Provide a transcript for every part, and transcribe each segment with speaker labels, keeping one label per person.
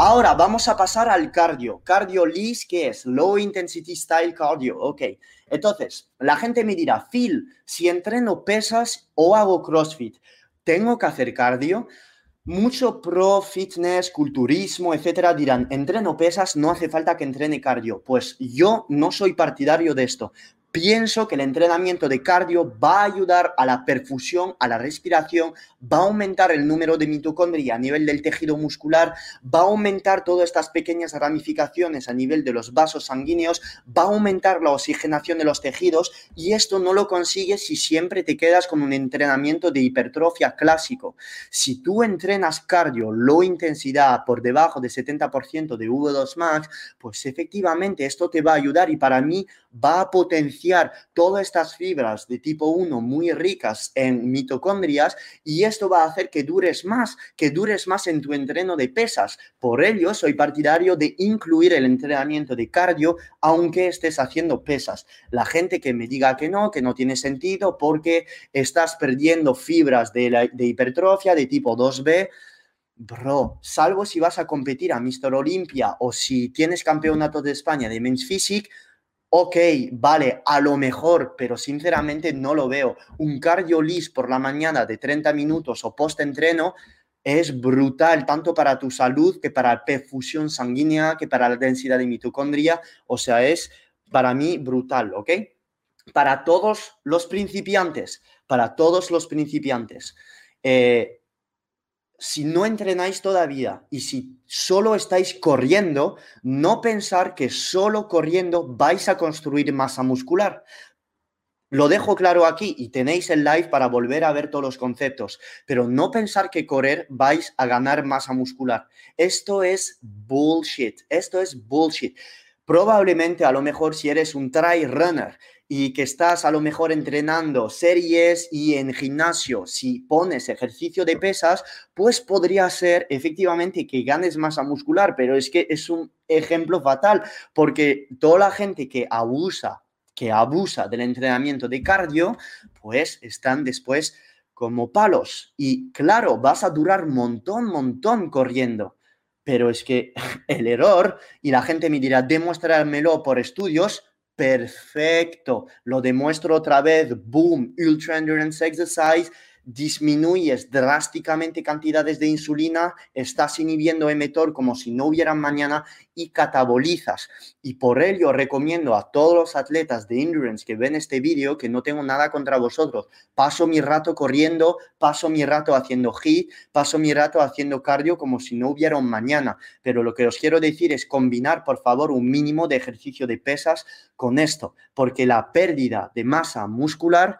Speaker 1: Ahora vamos a pasar al cardio. Cardio LIS, ¿qué es? Low Intensity Style Cardio. Ok. Entonces, la gente me dirá, Phil, si entreno pesas o hago CrossFit, ¿tengo que hacer cardio? Mucho pro fitness, culturismo, etcétera, dirán, entreno pesas, no hace falta que entrene cardio. Pues yo no soy partidario de esto. Pienso que el entrenamiento de cardio va a ayudar a la perfusión, a la respiración, va a aumentar el número de mitocondria a nivel del tejido muscular, va a aumentar todas estas pequeñas ramificaciones a nivel de los vasos sanguíneos, va a aumentar la oxigenación de los tejidos y esto no lo consigues si siempre te quedas con un entrenamiento de hipertrofia clásico. Si tú entrenas cardio, low intensidad, por debajo de 70% de V2 max, pues efectivamente esto te va a ayudar y para mí va a potenciar todas estas fibras de tipo 1 muy ricas en mitocondrias y esto va a hacer que dures más, que dures más en tu entreno de pesas. Por ello, soy partidario de incluir el entrenamiento de cardio aunque estés haciendo pesas. La gente que me diga que no, que no tiene sentido porque estás perdiendo fibras de, de hipertrofia de tipo 2B, Bro, salvo si vas a competir a Mr. Olympia o si tienes campeonato de España de Men's Physique, ok, vale, a lo mejor, pero sinceramente no lo veo. Un cardio lis por la mañana de 30 minutos o post-entreno es brutal, tanto para tu salud que para la perfusión sanguínea, que para la densidad de mitocondria. O sea, es para mí brutal, ¿ok? Para todos los principiantes, para todos los principiantes. Eh, si no entrenáis todavía y si solo estáis corriendo, no pensar que solo corriendo vais a construir masa muscular. Lo dejo claro aquí y tenéis el live para volver a ver todos los conceptos, pero no pensar que correr vais a ganar masa muscular. Esto es bullshit, esto es bullshit. Probablemente a lo mejor si eres un try runner y que estás a lo mejor entrenando series y en gimnasio, si pones ejercicio de pesas, pues podría ser efectivamente que ganes masa muscular, pero es que es un ejemplo fatal porque toda la gente que abusa, que abusa del entrenamiento de cardio, pues están después como palos. Y claro, vas a durar montón, montón corriendo. Pero es que el error, y la gente me dirá, demuéstramelo por estudios, perfecto. Lo demuestro otra vez. Boom, Ultra Endurance Exercise disminuyes drásticamente cantidades de insulina, estás inhibiendo mTOR como si no hubiera mañana y catabolizas. Y por ello recomiendo a todos los atletas de endurance que ven este vídeo que no tengo nada contra vosotros. Paso mi rato corriendo, paso mi rato haciendo HIIT, paso mi rato haciendo cardio como si no hubiera un mañana. Pero lo que os quiero decir es combinar, por favor, un mínimo de ejercicio de pesas con esto, porque la pérdida de masa muscular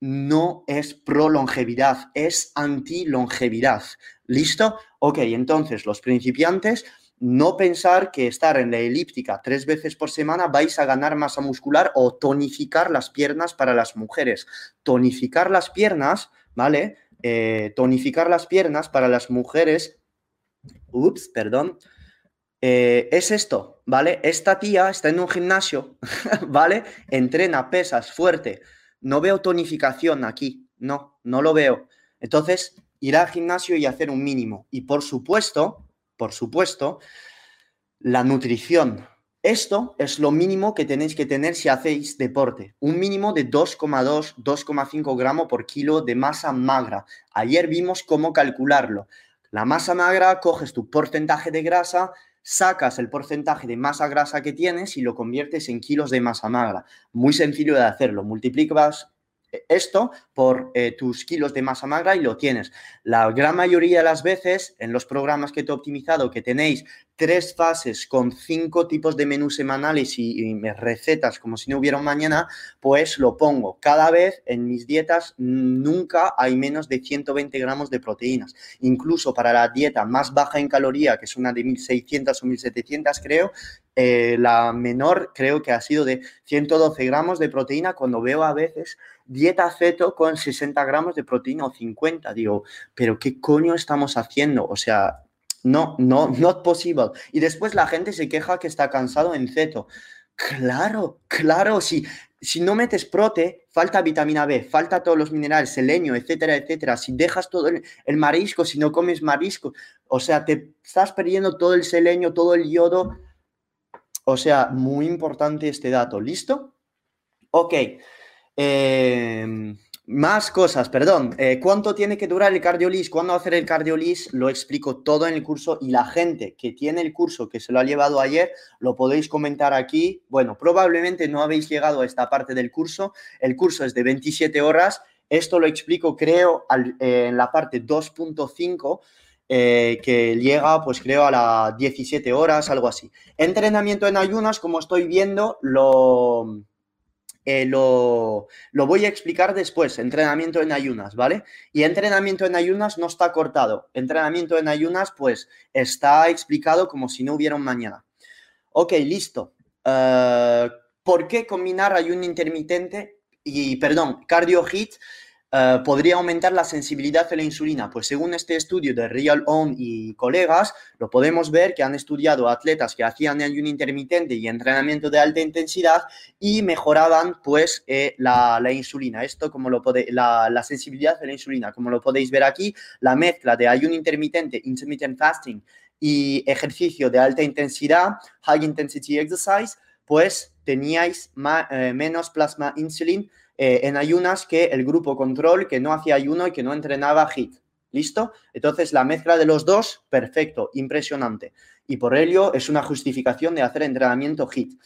Speaker 1: no es pro longevidad, es anti longevidad. ¿Listo? Ok, entonces los principiantes, no pensar que estar en la elíptica tres veces por semana vais a ganar masa muscular o tonificar las piernas para las mujeres. Tonificar las piernas, ¿vale? Eh, tonificar las piernas para las mujeres, ups, perdón, eh, es esto, ¿vale? Esta tía está en un gimnasio, ¿vale? Entrena pesas fuerte no veo tonificación aquí, no, no lo veo. Entonces, ir al gimnasio y hacer un mínimo. Y por supuesto, por supuesto, la nutrición. Esto es lo mínimo que tenéis que tener si hacéis deporte. Un mínimo de 2,2, 2,5 gramos por kilo de masa magra. Ayer vimos cómo calcularlo. La masa magra, coges tu porcentaje de grasa, sacas el porcentaje de masa grasa que tienes y lo conviertes en kilos de masa magra. Muy sencillo de hacerlo. Multiplicas esto por eh, tus kilos de masa magra y lo tienes. La gran mayoría de las veces en los programas que te he optimizado que tenéis tres fases con cinco tipos de menús semanales y, recetas como si no hubiera mañana, pues lo pongo. Cada vez en mis dietas nunca hay menos de 120 gramos de proteínas. Incluso para la dieta más baja en caloría, que es una de 1600 o 1700 creo, eh, la menor creo que ha sido de 112 gramos de proteína cuando veo a veces dieta ceto con 60 gramos de proteína o 50. Digo, pero ¿qué coño estamos haciendo? O sea, no, no, not possible. Y después la gente se queja que está cansado en ceto. Claro, claro, si, si no metes prote, falta vitamina B, falta todos los minerales, selenio, etcétera, etcétera. Si dejas todo el, el, marisco, si no comes marisco, o sea, te estás perdiendo todo el selenio, todo el yodo. O sea, muy importante este dato. ¿Listo? Ok. Eh, más cosas, perdón. Eh, ¿Cuánto tiene que durar el cardiolis? ¿Cuándo hacer el cardiolis? Lo explico todo en el curso y la gente que tiene el curso, que se lo ha llevado ayer, lo podéis comentar aquí. Bueno, probablemente no habéis llegado a esta parte del curso. El curso es de 27 horas. Esto lo explico, creo, eh, en la parte 2.5. Eh, que llega, pues creo, a las 17 horas, algo así. Entrenamiento en ayunas, como estoy viendo, lo, eh, lo, voy a explicar después, entrenamiento en ayunas, ¿vale? Y entrenamiento en ayunas no está cortado. Entrenamiento en ayunas, pues, está explicado como si no hubiera un mañana. Ok, listo. Eh, ¿Por qué combinar ayuno intermitente y, perdón, cardio hit eh, podría aumentar la sensibilidad a la insulina? Pues según este estudio de Real On y colegas, lo podemos ver que han estudiado atletas que hacían ayuno intermitente y entrenamiento de alta intensidad y mejoraban pues eh, la, insulina. Esto como lo puede, la, la sensibilidad a la insulina, como lo podéis ver aquí, la mezcla de ayuno intermitente, intermittent fasting y ejercicio de alta intensidad, high intensity exercise, pues teníais eh, menos plasma insulin eh, en ayunas que el grupo control que no hacía ayuno y que no entrenaba HIT. ¿Listo? Entonces la mezcla de los dos, perfecto, impresionante. Y por ello es una justificación de hacer entrenamiento HIT.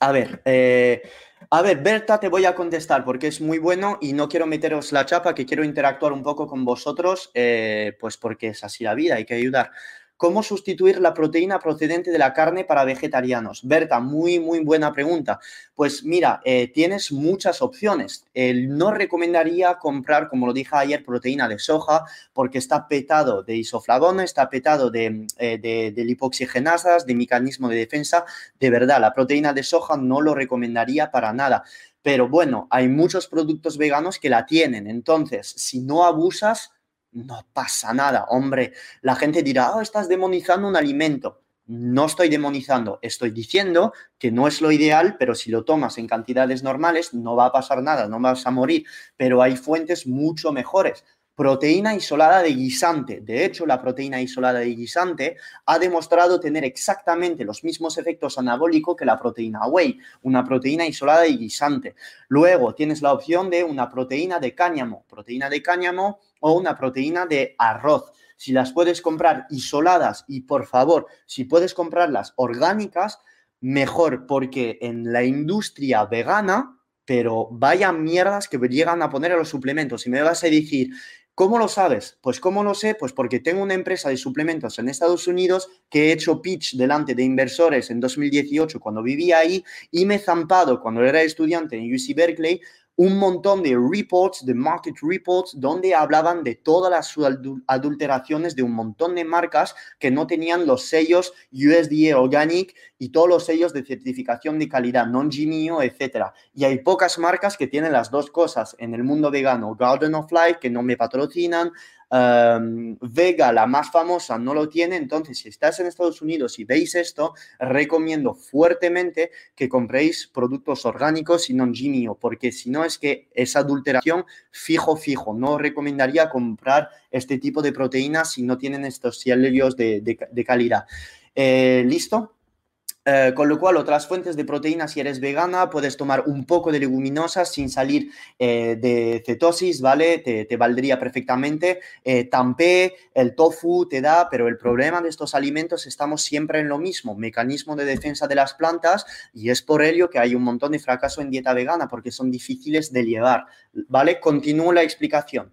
Speaker 1: A ver, eh, a ver, Berta, te voy a contestar porque es muy bueno y no quiero meteros la chapa, que quiero interactuar un poco con vosotros, eh, pues porque es así la vida, hay que ayudar. ¿Cómo sustituir la proteína procedente de la carne para vegetarianos? Berta, muy, muy buena pregunta. Pues mira, eh, tienes muchas opciones. no recomendaría comprar, como lo dije ayer, proteína de soja porque está petado de isoflavona, está petado de, eh, de, de lipoxigenasas, de mecanismo de defensa. De verdad, la proteína de soja no lo recomendaría para nada. Pero bueno, hay muchos productos veganos que la tienen. Entonces, si no abusas, no pasa nada, hombre. La gente dirá, oh, estás demonizando un alimento. No estoy demonizando, estoy diciendo que no es lo ideal, pero si lo tomas en cantidades normales no va a pasar nada, no vas a morir. Pero hay fuentes mucho mejores proteína isolada de guisante. De hecho, la proteína isolada de guisante ha demostrado tener exactamente los mismos efectos anabólicos que la proteína whey, una proteína isolada de guisante. Luego tienes la opción de una proteína de cáñamo, proteína de cáñamo o una proteína de arroz. Si las puedes comprar isoladas y por favor, si puedes comprarlas orgánicas, mejor porque en la industria vegana pero vaya mierdas que llegan a poner a los suplementos. Y me vas a decir, ¿Cómo lo sabes? Pues ¿cómo lo sé? Pues porque tengo una empresa de suplementos en Estados Unidos que he hecho pitch delante de inversores en 2018 cuando vivía ahí y me he zampado cuando era estudiante en UC Berkeley un montón de reports, de market reports, donde hablaban de todas las adulteraciones de un montón de marcas que no tenían los sellos USDA Organic y todos los sellos de certificación de calidad, non-GMO, etc. Y hay pocas marcas que tienen las dos cosas en el mundo vegano. Garden of Life, que no me patrocinan, Em, Vega, la más famosa, no lo tiene. Entonces, si estás en Estados Unidos y veis esto, recomiendo fuertemente que compréis productos orgánicos y non GMO, porque si no es que esa adulteración fijo, fijo. No recomendaría comprar este tipo de proteínas si no tienen estos sellos de, de calidad. Eh, ¿Listo? Eh, con lo cual, otras fuentes de proteínas, si eres vegana, puedes tomar un poco de leguminosas sin salir eh, de cetosis, ¿vale? Te, valdría perfectamente. Eh, tampé, el tofu te da, pero el problema de estos alimentos estamos siempre en lo mismo, mecanismo de defensa de las plantas, y es por ello que hay un montón de fracaso en dieta vegana, porque son difíciles de llevar, ¿vale? Continúo la explicación.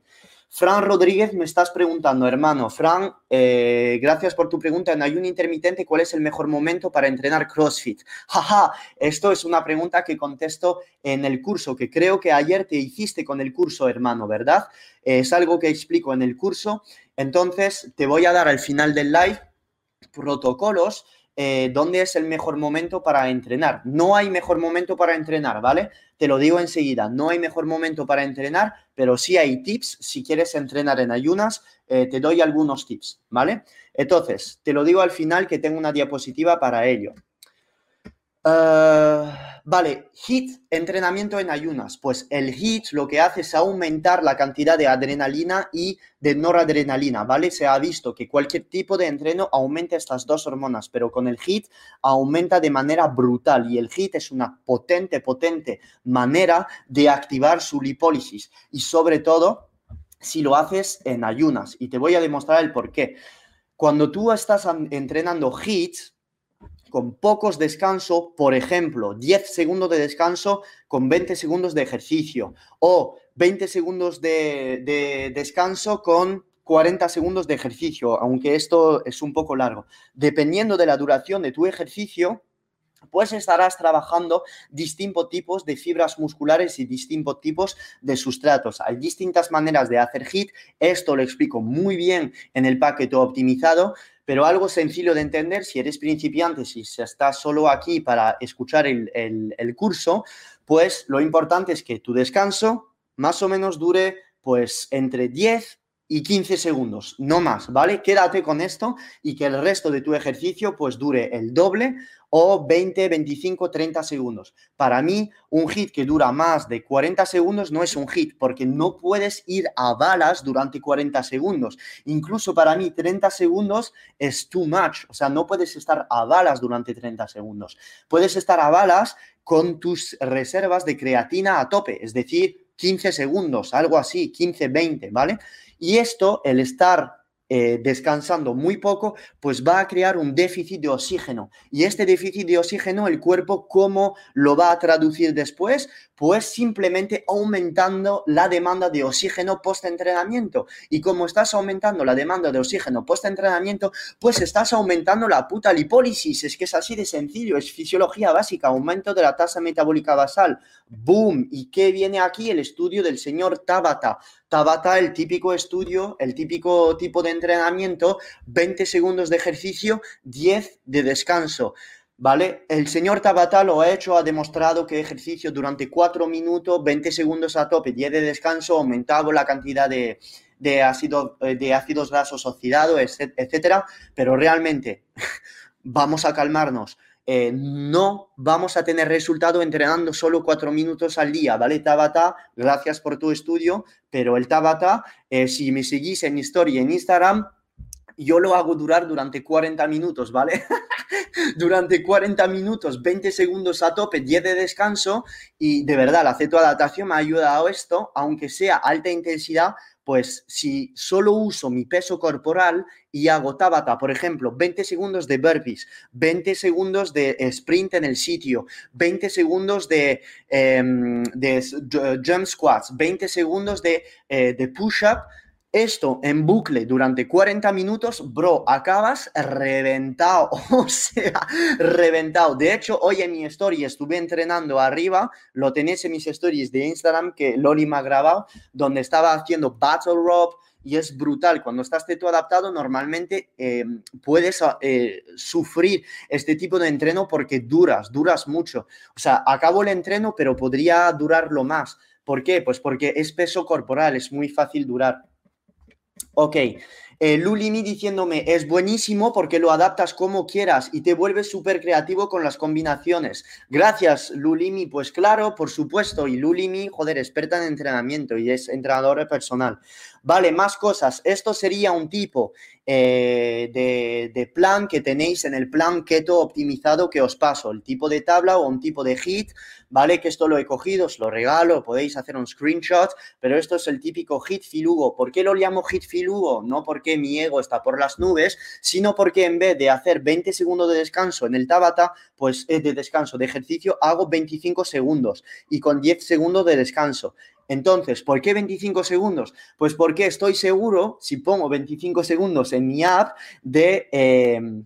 Speaker 1: Fran Rodríguez, me estás preguntando, hermano. Fran, eh, gracias por tu pregunta. En ayuno intermitente, ¿cuál es el mejor momento para entrenar CrossFit? Jaja, esto es una pregunta que contesto en el curso, que creo que ayer te hiciste con el curso, hermano, ¿verdad? es algo que explico en el curso. Entonces, te voy a dar al final del live protocolos eh, dónde es el mejor momento para entrenar. No hay mejor momento para entrenar, ¿vale? Te lo digo enseguida, no hay mejor momento para entrenar, pero sí hay tips. Si quieres entrenar en ayunas, eh, te doy algunos tips, ¿vale? Entonces, te lo digo al final que tengo una diapositiva para ello. Uh, vale, HIT, entrenamiento en ayunas. Pues el HIT lo que hace es aumentar la cantidad de adrenalina y de noradrenalina, ¿vale? Se ha visto que cualquier tipo de entreno aumenta estas dos hormonas, pero con el HIT aumenta de manera brutal y el HIT es una potente, potente manera de activar su lipólisis y sobre todo si lo haces en ayunas. Y te voy a demostrar el por qué. Cuando tú estás entrenando HIT, con pocos descansos, por ejemplo, 10 segundos de descanso con 20 segundos de ejercicio o 20 segundos de, descanso con 40 segundos de ejercicio, aunque esto es un poco largo. Dependiendo de la duración de tu ejercicio, pues estarás trabajando distintos tipos de fibras musculares y distintos tipos de sustratos. Hay distintas maneras de hacer HIT, esto lo explico muy bien en el paquete optimizado, pero algo sencillo de entender, si eres principiante, si estás solo aquí para escuchar el, curso, pues lo importante es que tu descanso más o menos dure pues entre 10 y 15 segundos, no más, ¿vale? Quédate con esto y que el resto de tu ejercicio pues dure el doble o 20, 25, 30 segundos. Para mí, un hit que dura más de 40 segundos no es un hit porque no puedes ir a balas durante 40 segundos. Incluso para mí, 30 segundos es too much. O sea, no puedes estar a balas durante 30 segundos. Puedes estar a balas con tus reservas de creatina a tope, es decir, 15 segundos, algo así, 15, 20, ¿vale? Y esto, el estar eh, descansando muy poco, pues va a crear un déficit de oxígeno. Y este déficit de oxígeno, el cuerpo, ¿cómo lo va a traducir después? Pues simplemente aumentando la demanda de oxígeno post-entrenamiento. Y como estás aumentando la demanda de oxígeno post-entrenamiento, pues estás aumentando la puta lipólisis. Es que es así de sencillo, es fisiología básica, aumento de la tasa metabólica basal. ¡Boom! ¿Y qué viene aquí? El estudio del señor Tabata. Tabata, el típico estudio, el típico tipo de entrenamiento, 20 segundos de ejercicio, 10 de descanso. ¿Vale? El señor Tabata lo ha hecho, ha demostrado que ejercicio durante 4 minutos, 20 segundos a tope, 10 de descanso, aumentaba la cantidad de, de, ácido, eh, de ácidos grasos oxidados, etcétera. Pero realmente, vamos a calmarnos. Eh, no vamos a tener resultado entrenando solo cuatro minutos al día, ¿vale? Tabata, gracias por tu estudio, pero el Tabata, eh, si me seguís en historia en Instagram, yo lo hago durar durante 40 minutos, ¿vale? durante 40 minutos, 20 segundos a tope, 10 de descanso y de verdad la cetoadaptación me ha ayudado esto, aunque sea alta intensidad, pues si solo uso mi peso corporal y hago tabata, por ejemplo, 20 segundos de burpees, 20 segundos de sprint en el sitio, 20 segundos de, em, jump squats, 20 segundos de, eh, de push-up, esto en bucle durante 40 minutos, bro, acabas reventado, o sea, reventado. De hecho, hoy en mi story estuve entrenando arriba, lo tenéis en mis stories de Instagram que Loli me ha grabado, donde estaba haciendo battle rope y es brutal. Cuando estás teto adaptado, normalmente eh, puedes eh, sufrir este tipo de entreno porque duras, duras mucho. O sea, acabo el entreno, pero podría durarlo más. ¿Por qué? Pues porque es peso corporal, es muy fácil durar. Ok, eh, Lulimi diciéndome, es buenísimo porque lo adaptas como quieras y te vuelves súper creativo con las combinaciones. Gracias, Lulimi. Pues claro, por supuesto. Y Lulimi, joder, experta en entrenamiento y es entrenadora personal. Vale, más cosas. Esto sería un tipo eh, de, plan que tenéis en el plan keto optimizado que os paso. El tipo de tabla o un tipo de hit, ¿vale? Que esto lo he cogido, os lo regalo, podéis hacer un screenshot, pero esto es el típico hit filugo. ¿Por qué lo llamo hit filugo? No porque mi ego está por las nubes, sino porque en vez de hacer 20 segundos de descanso en el Tabata, pues de descanso de ejercicio, hago 25 segundos y con 10 segundos de descanso. Entonces, ¿por qué 25 segundos? Pues porque estoy seguro, si pongo 25 segundos en mi app, de, em,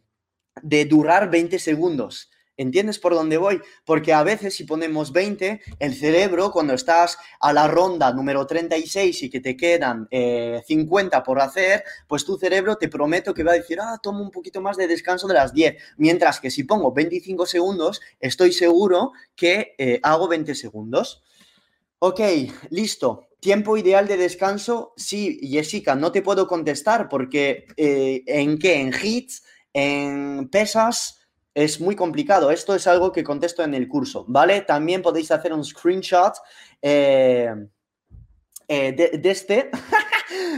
Speaker 1: de durar 20 segundos. ¿Entiendes por dónde voy? Porque a veces si ponemos 20, el cerebro cuando estás a la ronda número 36 y que te quedan 50 eh, por hacer, pues tu cerebro te prometo que va a decir, ah, tomo un poquito más de descanso de las 10. Mientras que si pongo 25 segundos, estoy seguro que eh, hago 20 segundos. Ok, listo. Tiempo ideal de descanso, sí, Jessica, no te puedo contestar porque eh, ¿en qué? ¿En hits? ¿En pesas? es muy complicado. Esto es algo que contesto en el curso, ¿vale? También podéis hacer un screenshot eh, eh, de, este.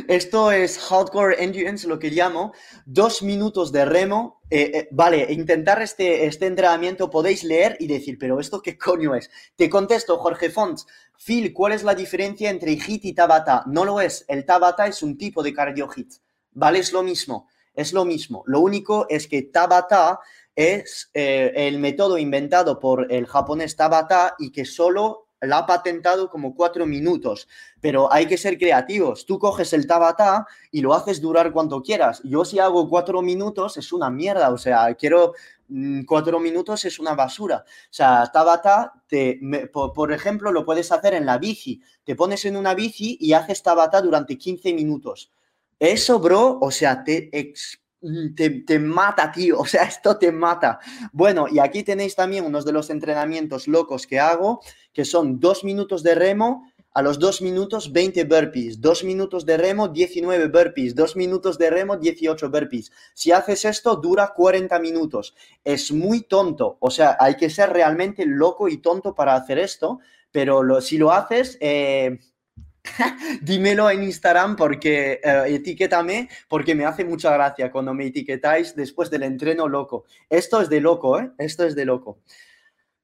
Speaker 1: Esto es Hardcore Endurance, lo que llamo. Dos minutos de remo. Eh, vale, intentar este, este entrenamiento podéis leer y decir, pero ¿esto qué coño es? Te contesto, Jorge Fons. Phil, ¿cuál es la diferencia entre HIT y Tabata? No lo es. El Tabata es un tipo de cardio HIT. ¿Vale? Es lo mismo. Es lo mismo. Lo único es que Tabata es eh, el método inventado por el japonés Tabata y que solo la ha patentado como cuatro minutos. Pero hay que ser creativos. Tú coges el Tabata y lo haces durar cuanto quieras. Yo si hago cuatro minutos es una mierda. O sea, quiero mm, cuatro minutos es una basura. O sea, Tabata, te, por, ejemplo, lo puedes hacer en la bici. Te pones en una bici y haces Tabata durante 15 minutos. Eso, bro, o sea, te Mm, te, mata, tío. O sea, esto te mata. Bueno, y aquí tenéis también unos de los entrenamientos locos que hago, que son dos minutos de remo. A los dos minutos, 20 burpees. Dos minutos de remo, 19 burpees. Dos minutos de remo, 18 burpees. Si haces esto, dura 40 minutos. Es muy tonto. O sea, hay que ser realmente loco y tonto para hacer esto. Pero si lo haces, eh, dímelo en Instagram porque eh, etiquétame porque me hace mucha gracia cuando me etiquetáis después del entreno loco. Esto es de loco, ¿eh? Esto es de loco.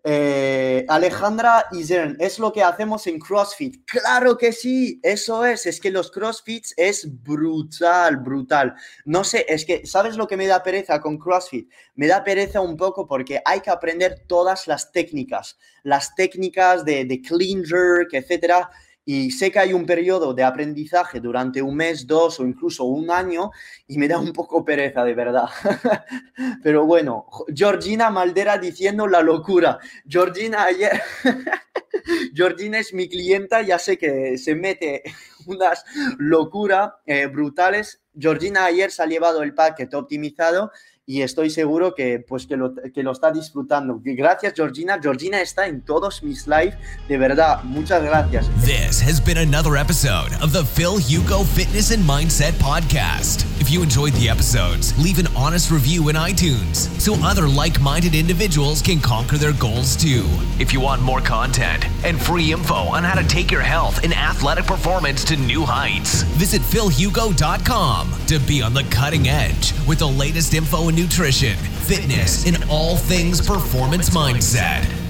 Speaker 1: Eh, Alejandra Isern, ¿es lo que hacemos en CrossFit? Claro que sí, eso es, es que los CrossFits es brutal, brutal. No sé, es que, ¿sabes lo que me da pereza con CrossFit? Me da pereza un poco porque hay que aprender todas las técnicas, las técnicas de, de clean jerk, etcétera y sé que hay un periodo de aprendizaje durante un mes, dos o incluso un año y me da un poco pereza, de verdad. Pero bueno, Georgina Maldera diciendo la locura. Georgina ayer, Georgina es mi clienta, ya sé que se mete unas locuras eh, brutales. Georgina ayer se ha llevado el paquete optimizado y estoy seguro que, pues, que, lo, que lo está disfrutando. Gracias, Georgina. Georgina está en todos mis lives. De verdad, muchas gracias.
Speaker 2: This has been another episode of the Phil Hugo Fitness and Mindset Podcast. If you enjoyed the episodes, leave an honest review in iTunes so other like minded individuals can conquer their goals too. If you want more content and free info on how to take your health and athletic performance to new heights, visit philhugo.com to be on the cutting edge with the latest info nutrition, fitness, and all things performance mindset.